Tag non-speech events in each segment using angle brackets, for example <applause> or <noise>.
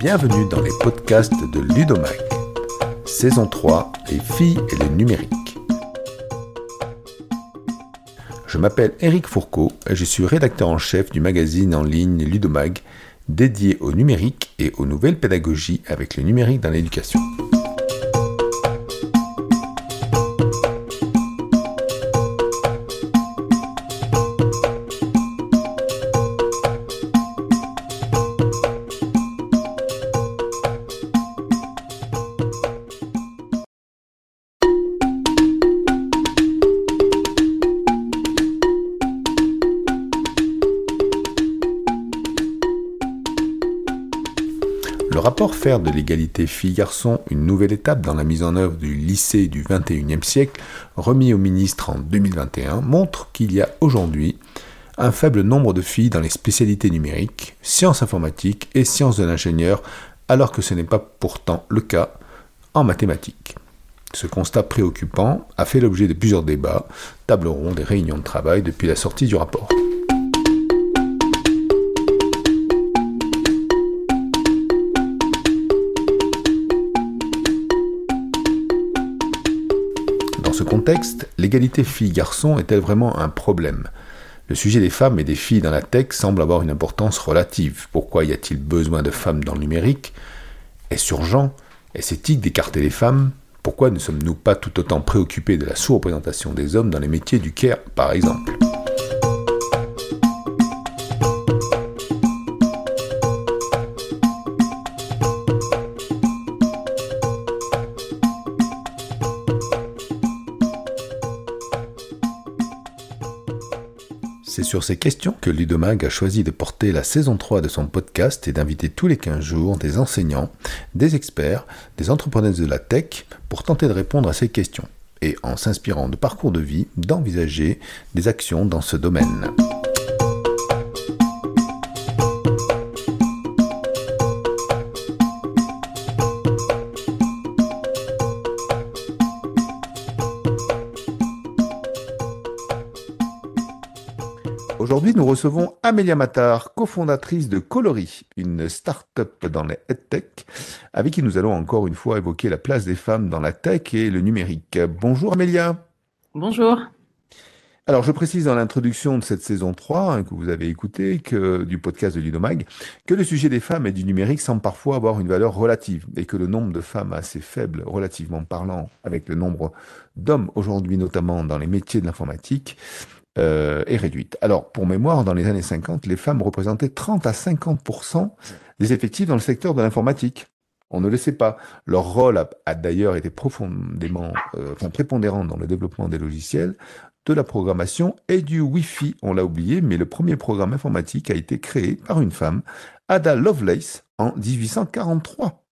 Bienvenue dans les podcasts de Ludomag. Saison 3, les filles et le numérique. Je m'appelle Eric Fourcault et je suis rédacteur en chef du magazine en ligne Ludomag, dédié au numérique et aux nouvelles pédagogies avec le numérique dans l'éducation. Rapport Faire de l'égalité filles-garçons une nouvelle étape dans la mise en œuvre du lycée du XXIe siècle, remis au ministre en 2021, montre qu'il y a aujourd'hui un faible nombre de filles dans les spécialités numériques, sciences informatiques et sciences de l'ingénieur, alors que ce n'est pas pourtant le cas en mathématiques. Ce constat préoccupant a fait l'objet de plusieurs débats, tables rondes et réunions de travail depuis la sortie du rapport. Contexte, l'égalité filles-garçons est-elle vraiment un problème. Le sujet des femmes et des filles dans la tech semble avoir une importance relative. Pourquoi y a-t-il besoin de femmes dans le numérique? Est-ce urgent? Est-ce éthique d'écarter les femmes? Pourquoi ne sommes-nous pas tout autant préoccupés de la sous-représentation des hommes dans les métiers du care, par exemple? Sur ces questions que Ludomag a choisi de porter la saison 3 de son podcast et d'inviter tous les 15 jours des enseignants, des experts, des entrepreneurs de la tech pour tenter de répondre à ces questions et, en s'inspirant de parcours de vie, d'envisager des actions dans ce domaine. Aujourd'hui, nous recevons Amélia Matar, cofondatrice de Coloris, une start-up dans les tech, avec qui nous allons encore une fois évoquer la place des femmes dans la tech et le numérique. Bonjour Amélia. Bonjour. Alors, je précise dans l'introduction de cette saison 3, hein, que vous avez écouté, que, du podcast de Ludomag, que le sujet des femmes et du numérique semble parfois avoir une valeur relative et que le nombre de femmes assez faible, relativement parlant, avec le nombre d'hommes aujourd'hui, notamment dans les métiers de l'informatique, euh, est réduite. Alors, pour mémoire, dans les années 50, les femmes représentaient 30 à 50% des effectifs dans le secteur de l'informatique. On ne le sait pas. Leur rôle a, d'ailleurs été profondément, euh, prépondérant dans le développement des logiciels, de la programmation et du Wi-Fi. On l'a oublié, mais le premier programme informatique a été créé par une femme, Ada Lovelace, en 1843.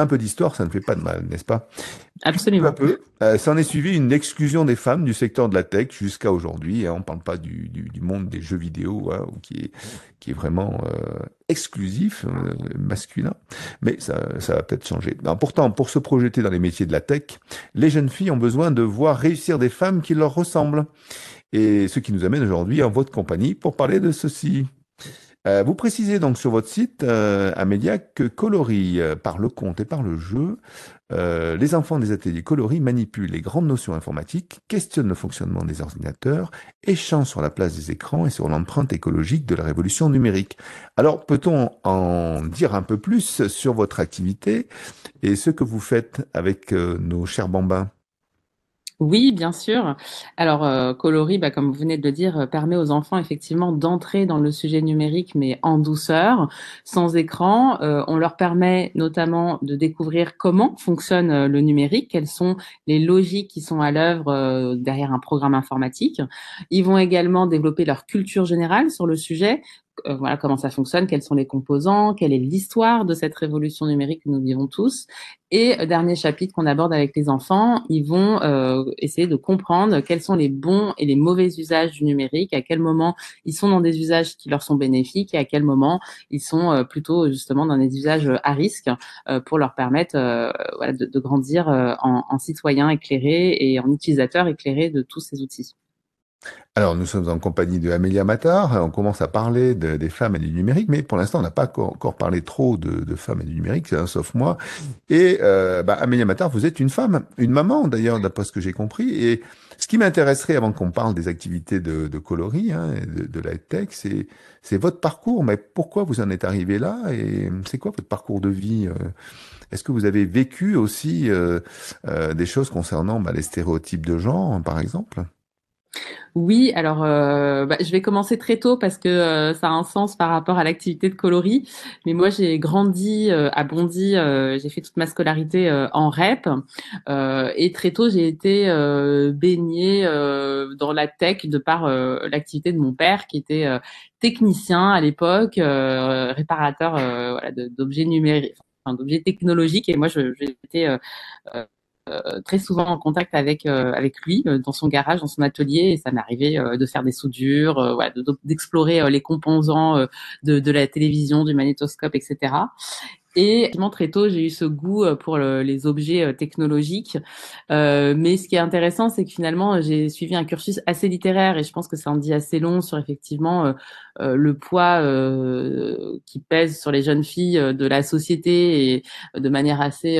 Un peu d'histoire, ça ne fait pas de mal, n'est-ce pas? Absolument. Peu, peu, euh, s'en est suivi une exclusion des femmes du secteur de la tech jusqu'à aujourd'hui. Hein, on ne parle pas du, du, du, monde des jeux vidéo, hein, qui, est, qui est vraiment euh, exclusif, euh, masculin, mais ça, ça va peut-être changer. Alors, pourtant, pour se projeter dans les métiers de la tech, les jeunes filles ont besoin de voir réussir des femmes qui leur ressemblent. Et ce qui nous amène aujourd'hui en votre compagnie pour parler de ceci. Euh, vous précisez donc sur votre site, euh, que Coloris, euh, par le compte et par le jeu, euh, les enfants des ateliers Coloris manipulent les grandes notions informatiques, questionnent le fonctionnement des ordinateurs, échangent sur la place des écrans et sur l'empreinte écologique de la révolution numérique. Alors, peut-on en dire un peu plus sur votre activité et ce que vous faites avec euh, nos chers bambins? Oui, bien sûr. Alors, euh, Coloris, bah, comme vous venez de le dire, euh, permet aux enfants effectivement d'entrer dans le sujet numérique, mais en douceur, sans écran. Euh, on leur permet notamment de découvrir comment fonctionne euh, le numérique, quelles sont les logiques qui sont à l'œuvre derrière un programme informatique. Ils vont également développer leur culture générale sur le sujet, euh, voilà comment ça fonctionne, quels sont les composants, quelle est l'histoire de cette révolution numérique que nous vivons tous. Et euh, dernier chapitre qu'on aborde avec les enfants, ils vont euh, essayer de comprendre quels sont les bons et les mauvais usages du numérique, à quel moment ils sont dans des usages qui leur sont bénéfiques et à quel moment ils sont euh, plutôt justement dans des usages à risque euh, pour leur permettre euh, voilà, de, de, grandir en, en citoyens éclairés et en utilisateurs éclairés de tous ces outils. Alors, nous sommes en compagnie de Amélia Matar. On commence à parler des femmes et du numérique, mais pour l'instant, on n'a pas encore, parlé trop de, femmes et du numérique, hein, sauf moi. Et euh, bah, Amélia Matar, vous êtes une femme, une maman d'ailleurs, d'après ce que j'ai compris. Et ce qui m'intéresserait, avant qu'on parle des activités de, coloris, hein, de, de, la tech, c'est votre parcours. Mais pourquoi vous en êtes arrivé là? Et c'est quoi votre parcours de vie euh? Est-ce que vous avez vécu aussi euh, des choses concernant bah, les stéréotypes de genre, par exemple? Oui, alors euh, bah, je vais commencer très tôt parce que euh, ça a un sens par rapport à l'activité de coloris. Mais moi, j'ai grandi euh, à Bondy, j'ai fait toute ma scolarité en REP et très tôt, j'ai été baignée dans la tech de par l'activité de mon père qui était technicien à l'époque, réparateur voilà, d'objets numériques, enfin, d'objets technologiques. Et moi, j'étais euh, très souvent en contact avec euh, avec lui euh, dans son garage, dans son atelier, et ça m'arrivait de faire des soudures, d'explorer les composants de la télévision, du magnétoscope, etc. Et très tôt, j'ai eu ce goût pour les objets technologiques. Euh, mais ce qui est intéressant, c'est que finalement, j'ai suivi un cursus assez littéraire et je pense que ça en dit assez long sur effectivement euh, le poids euh, qui pèse sur les jeunes filles euh, de la société et de manière assez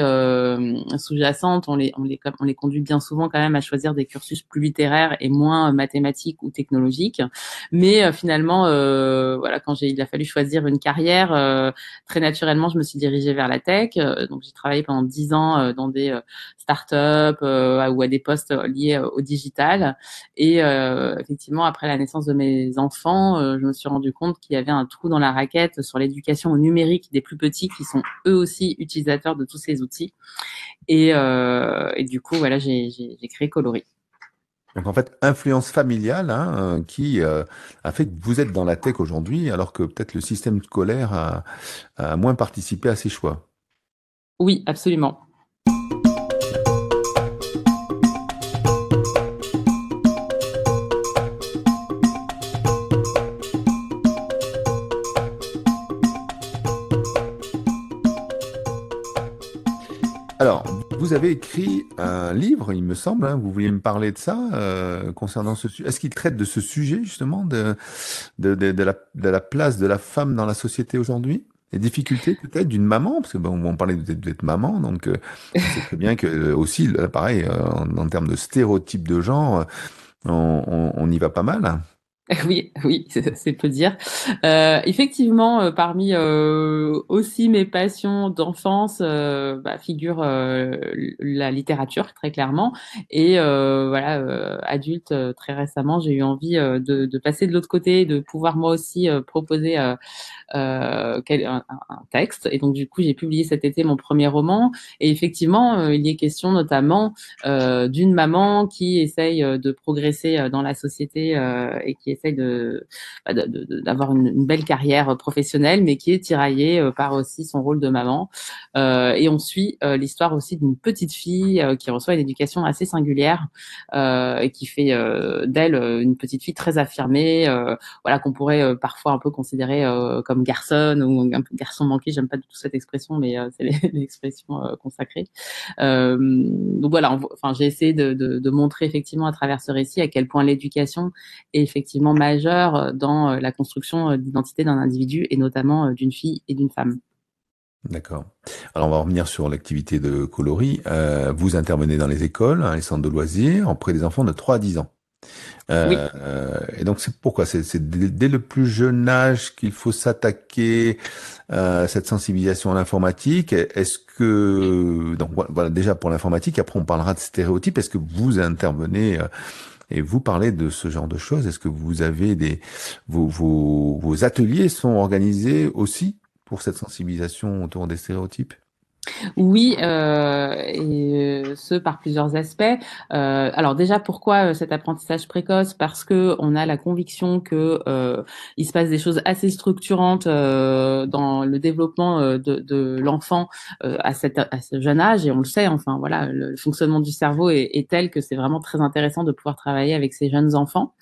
sous-jacente, on les, on, les, on les conduit bien souvent quand même à choisir des cursus plus littéraires et moins mathématiques ou technologiques. Mais finalement, voilà, quand il a fallu choisir une carrière, très naturellement, je me suis dirigée vers la tech. donc j'ai travaillé pendant dix ans dans des startups ou à des postes liés au digital. Et effectivement, après la naissance de mes enfants, je me suis rendu compte qu'il y avait un trou dans la raquette sur l'éducation au numérique des plus petits qui sont eux aussi utilisateurs de tous ces outils. Et, euh, du coup, voilà, j'ai créé Coloris. Donc en fait, influence familiale hein, qui euh, a fait que vous êtes dans la tech aujourd'hui, alors que peut-être le système scolaire a moins participé à ces choix. Oui, absolument. Vous avez écrit un livre, il me semble, hein, vous vouliez me parler de ça, euh, concernant ce sujet. Est-ce qu'il traite de ce sujet, justement, de, de, de, la, de la place de la femme dans la société aujourd'hui? Les difficultés peut-être d'une maman, parce que bon, on parlait d'être maman, donc euh, c'est très bien que euh, aussi, pareil, en, termes de stéréotypes de genre, on, on, on y va pas mal. <laughs> Oui, oui, c'est peu dire. Euh, effectivement, euh, parmi euh, aussi mes passions d'enfance, euh, bah, figure la littérature très clairement. Et voilà, adulte, très récemment, j'ai eu envie de, de, passer de l'autre côté, de pouvoir moi aussi proposer un, un, texte. Et donc du coup, j'ai publié cet été mon premier roman. Et effectivement, il y est question notamment d'une maman qui essaye de progresser dans la société et qui essaye bah, de, d'avoir une, belle carrière professionnelle, mais qui est tiraillée euh, par aussi son rôle de maman. Euh, et on suit euh, l'histoire aussi d'une petite fille qui reçoit une éducation assez singulière et qui fait d'elle une petite fille très affirmée, voilà qu'on pourrait parfois un peu considérer comme garçon ou un peu garçon manqué. J'aime pas du tout cette expression, mais c'est <laughs> l'expression consacrée. donc voilà, enfin j'ai essayé de, de montrer effectivement à travers ce récit à quel point l'éducation est effectivement majeur dans euh, la construction euh, d'identité d'un individu et notamment euh, d'une fille et d'une femme. D'accord. Alors on va revenir sur l'activité de coloris. vous intervenez dans les écoles, hein, les centres de loisirs, auprès des enfants de 3 à 10 ans. oui. et donc c'est pourquoi? C'est dès, le plus jeune âge qu'il faut s'attaquer à cette sensibilisation à l'informatique? Est-ce que donc voilà déjà pour l'informatique, après on parlera de stéréotypes. Est-ce que vous intervenez et vous parlez de ce genre de choses. Est-ce que vous avez des vos, vos, vos ateliers sont organisés aussi pour cette sensibilisation autour des stéréotypes? Oui, euh, et euh, ce par plusieurs aspects. Euh, alors déjà, pourquoi euh, cet apprentissage précoce? Parce que on a la conviction que euh, il se passe des choses assez structurantes euh, dans le développement de, de l'enfant à, cette, à ce jeune âge, et on le sait. Enfin voilà, le, fonctionnement du cerveau est, est tel que c'est vraiment très intéressant de pouvoir travailler avec ces jeunes enfants.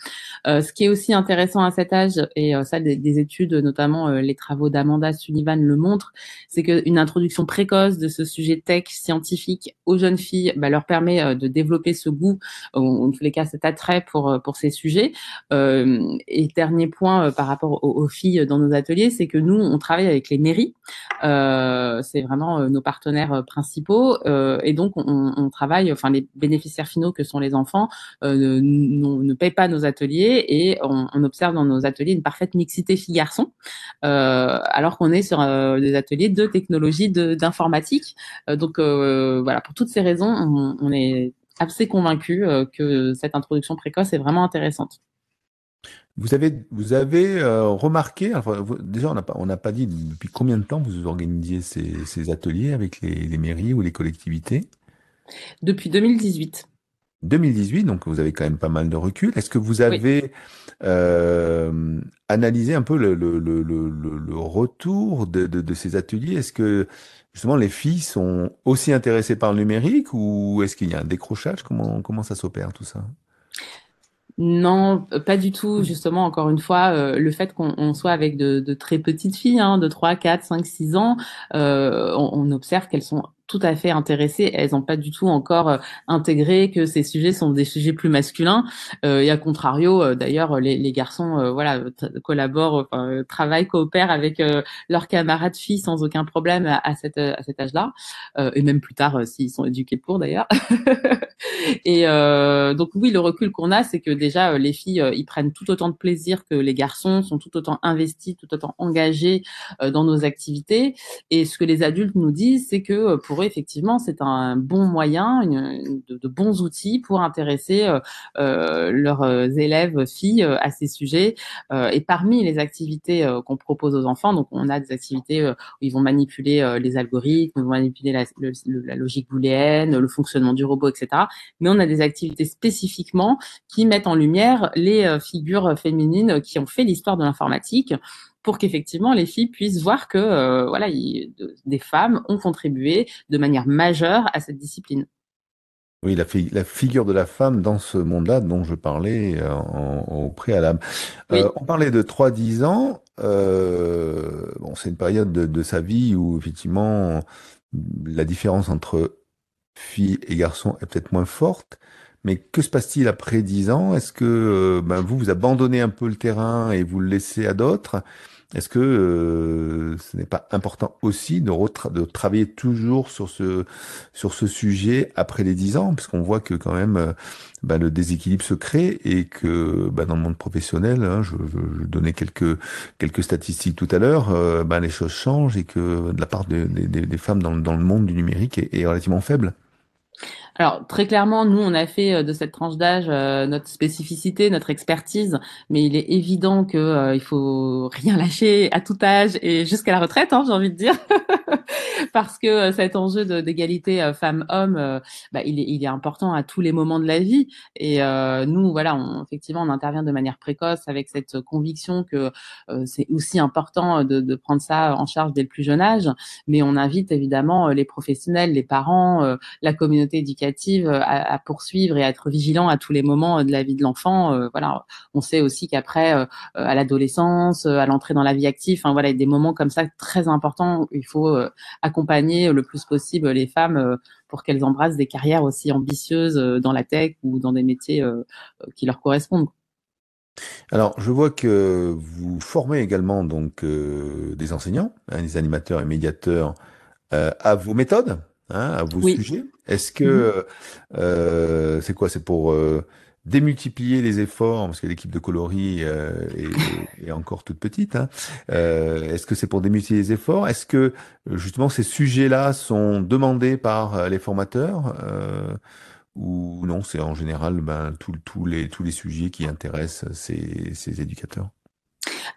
ce qui est aussi intéressant à cet âge, et ça des, des, études, notamment les travaux d'Amanda Sullivan le montrent, c'est qu'une introduction précoce de de ce sujet tech scientifique aux jeunes filles bah, leur permet de développer ce goût, en tous les cas cet attrait pour pour ces sujets. et dernier point par rapport aux, filles dans nos ateliers, c'est que nous on travaille avec les mairies. c'est vraiment nos partenaires principaux et donc on, travaille, enfin les bénéficiaires finaux que sont les enfants ne, ne payent pas nos ateliers et on, observe dans nos ateliers une parfaite mixité filles-garçons, euh, alors qu'on est sur euh, des ateliers de technologie, d'informatique. Euh, donc voilà, pour toutes ces raisons, on, on est assez convaincu que cette introduction précoce est vraiment intéressante. Vous avez, vous avez remarqué, déjà on n'a pas, on pas dit depuis combien de temps vous organisiez ces, ces ateliers avec les, les, mairies ou les collectivités? Depuis 2018. 2018, donc vous avez quand même pas mal de recul. Est-ce que vous avez euh, analysé un peu le, le, le, le retour de, de, de, ces ateliers? Est-ce que justement les filles sont aussi intéressées par le numérique ou est-ce qu'il y a un décrochage? Comment, comment ça s'opère tout ça? Non, pas du tout. Justement, encore une fois, euh, le fait qu'on soit avec de, de, très petites filles, hein, de 3, 4, 5, 6 ans, euh, on, on, observe qu'elles sont tout à fait intéressées. Elles n'ont pas du tout encore euh, intégré que ces sujets sont des sujets plus masculins. Euh, et à contrario, euh, d'ailleurs, les, les, garçons, euh, voilà, collaborent, enfin, travaillent, coopèrent avec leurs camarades filles sans aucun problème à, à, cette, à cet âge-là, et même plus tard s'ils sont éduqués pour d'ailleurs. <laughs> et donc oui, le recul qu'on a, c'est que déjà les filles, ils prennent tout autant de plaisir que les garçons, sont tout autant investis, tout autant engagés dans nos activités. Et ce que les adultes nous disent, c'est que pour effectivement, c'est un bon moyen, de, bons outils pour intéresser euh, euh, leurs euh, élèves filles à ces sujets. et parmi les activités qu'on propose aux enfants, donc on a des activités où ils vont manipuler les algorithmes, ils vont manipuler la, la logique booléenne, le fonctionnement du robot, etc. Mais on a des activités spécifiquement qui mettent en lumière les figures féminines qui ont fait l'histoire de l'informatique pour qu'effectivement les filles puissent voir que euh, voilà, des femmes ont contribué de manière majeure à cette discipline. Oui, la, la, figure de la femme dans ce monde-là dont je parlais euh, au préalable. Euh, on parlait de 3-10 ans. bon, c'est une période de, de, sa vie où effectivement la différence entre filles et garçons est peut-être moins forte. Mais que se passe-t-il après 10 ans? Est-ce que ben, vous, vous abandonnez un peu le terrain et vous le laissez à d'autres? Est-ce que euh, ce n'est pas important aussi de, travailler toujours sur ce sujet après les dix ans, parce qu'on voit que quand même euh, bah, le déséquilibre se crée et que bah, dans le monde professionnel, hein, je, donnais quelques statistiques tout à l'heure, euh, les choses changent et que de la part des, femmes dans, le monde du numérique est relativement faible. Alors très clairement, nous on a fait euh, de cette tranche d'âge euh, notre spécificité, notre expertise, mais il est évident que euh, il faut rien lâcher à tout âge et jusqu'à la retraite, hein, j'ai envie de dire, <laughs> parce que cet enjeu d'égalité femmes-hommes, bah, il, est, il est important à tous les moments de la vie. Et nous, voilà, on, effectivement, on intervient de manière précoce avec cette conviction que c'est aussi important de, de, prendre ça en charge dès le plus jeune âge, mais on invite évidemment les professionnels, les parents, la communauté éducative euh, à, poursuivre et à être vigilant à tous les moments euh, de la vie de l'enfant. Euh, voilà, on sait aussi qu'après, à l'adolescence, à l'entrée dans la vie active, voilà, il y a des moments comme ça très importants il faut accompagner le plus possible les femmes pour qu'elles embrassent des carrières aussi ambitieuses dans la tech ou dans des métiers qui leur correspondent. Alors, je vois que vous formez également donc des enseignants, hein, des animateurs et médiateurs à vos méthodes hein, à vos sujets. Est-ce que mm-hmm. euh, c'est quoi C'est pour euh, démultiplier les efforts parce que l'équipe de coloris euh, est, <laughs> est, encore toute petite. Hein. Euh, Est-ce que c'est pour démultiplier les efforts? Est-ce que justement ces sujets-là sont demandés par les formateurs euh, ou non C'est en général ben, tous les tous les sujets qui intéressent ces, ces éducateurs?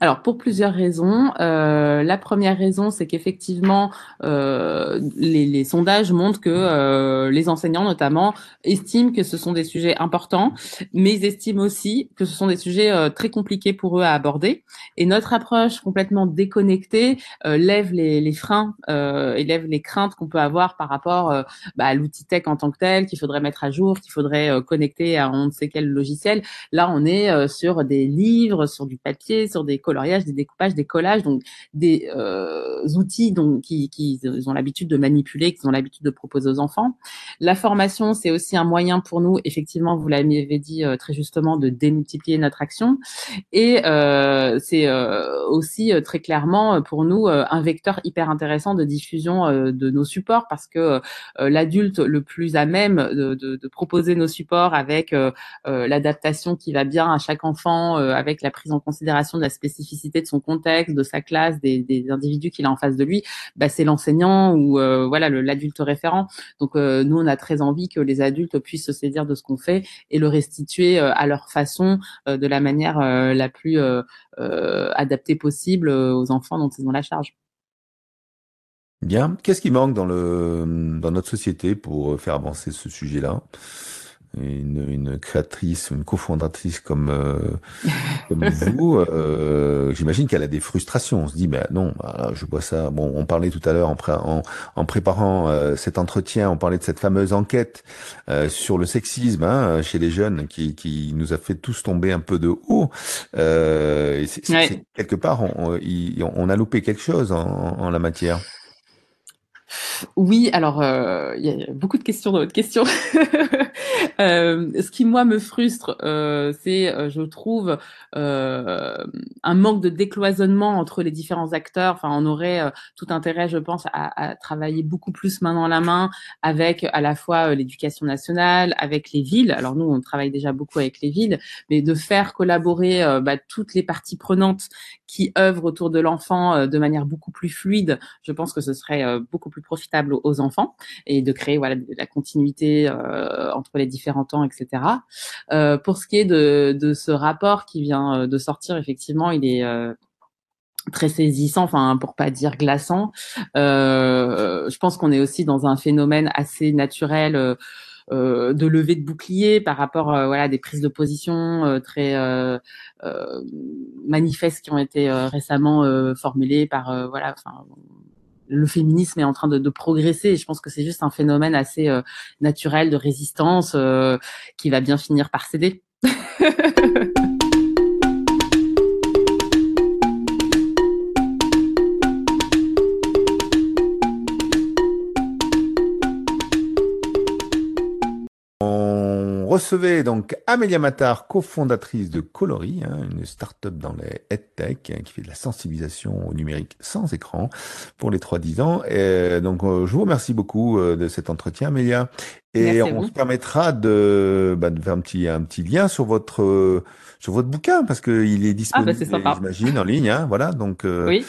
Alors pour plusieurs raisons. Euh, la première raison, c'est qu'effectivement, euh, les, les, sondages montrent que euh, les enseignants, notamment, estiment que ce sont des sujets importants, mais ils estiment aussi que ce sont des sujets euh, très compliqués pour eux à aborder. Et notre approche complètement déconnectée euh, lève les, les freins euh, et lève les craintes qu'on peut avoir par rapport bah, à l'outil tech en tant que tel, qu'il faudrait mettre à jour, qu'il faudrait connecter à on ne sait quel logiciel. Là, on est sur des livres, sur du papier, sur des coloriages, des découpages, des collages, donc des euh, outils donc, qui, qui ont l'habitude de manipuler, qu'ils ont l'habitude de proposer aux enfants. La formation, c'est aussi un moyen pour nous, effectivement, vous l'avez dit euh, très justement, de démultiplier notre action. Et euh, c'est euh, aussi très clairement pour nous un vecteur hyper intéressant de diffusion de nos supports parce que l'adulte le plus à même de, de, de proposer nos supports avec l'adaptation qui va bien à chaque enfant, avec la prise en considération de la spécificité de son contexte, de sa classe, des, individus qu'il a en face de lui, bah, c'est l'enseignant ou voilà l'adulte référent. Donc nous, on a très envie que les adultes puissent se saisir de ce qu'on fait et le restituer à leur façon, de la manière la plus adaptée possible aux enfants dont ils ont la charge. Bien. Qu'est-ce qui manque dans notre société pour faire avancer ce sujet-là? Une, une, créatrice, une cofondatrice comme euh, <laughs> comme vous, euh, j'imagine qu'elle a des frustrations. On se dit, ben non, je vois ça. Bon, on parlait tout à l'heure en, en, en, préparant euh, cet entretien, on parlait de cette fameuse enquête euh, sur le sexisme hein, chez les jeunes, qui, qui nous a fait tous tomber un peu de haut. Et quelque part, on, on, a loupé quelque chose en, en la matière. Oui, alors euh, il y a beaucoup de questions dans votre question. <laughs> euh, ce qui moi me frustre, euh, c'est, euh, je trouve, euh, un manque de décloisonnement entre les différents acteurs. Enfin, on aurait euh, tout intérêt, je pense, à, à, travailler beaucoup plus main dans la main avec à la fois l'éducation nationale, avec les villes. Alors nous, on travaille déjà beaucoup avec les villes, mais de faire collaborer bah, toutes les parties prenantes qui œuvrent autour de l'enfant de manière beaucoup plus fluide. Je pense que ce serait beaucoup plus profitable aux enfants et de créer voilà la continuité euh, entre les différents temps, etc. Euh, pour ce qui est de, de ce rapport qui vient euh, de sortir, effectivement, il est très saisissant, enfin pour pas dire glaçant. Je pense qu'on est aussi dans un phénomène assez naturel. De levée de bouclier par rapport voilà des prises de position très manifestes qui ont été récemment formulées par voilà le féminisme est en train de, progresser et je pense que c'est juste un phénomène assez euh, naturel de résistance euh, qui va bien finir par céder. <laughs> recevez donc Amélia Matar, cofondatrice de Coloris, hein, une start-up dans les EdTech hein, qui fait de la sensibilisation au numérique sans écran pour les 3-10 ans. Et donc, euh, je vous remercie beaucoup euh, de cet entretien, Amélia. Et on se permettra de, bah, de faire un petit, un petit lien sur votre, sur votre bouquin parce qu'il est ah, bah, disponible, j'imagine, en ligne. Hein, voilà, donc euh, oui.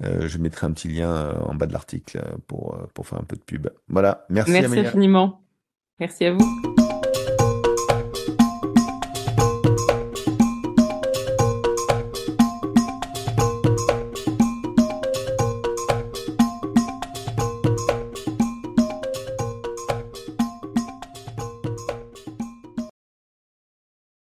je mettrai un petit lien en bas de l'article pour, pour faire un peu de pub. Voilà, merci. Merci infiniment. Merci à vous.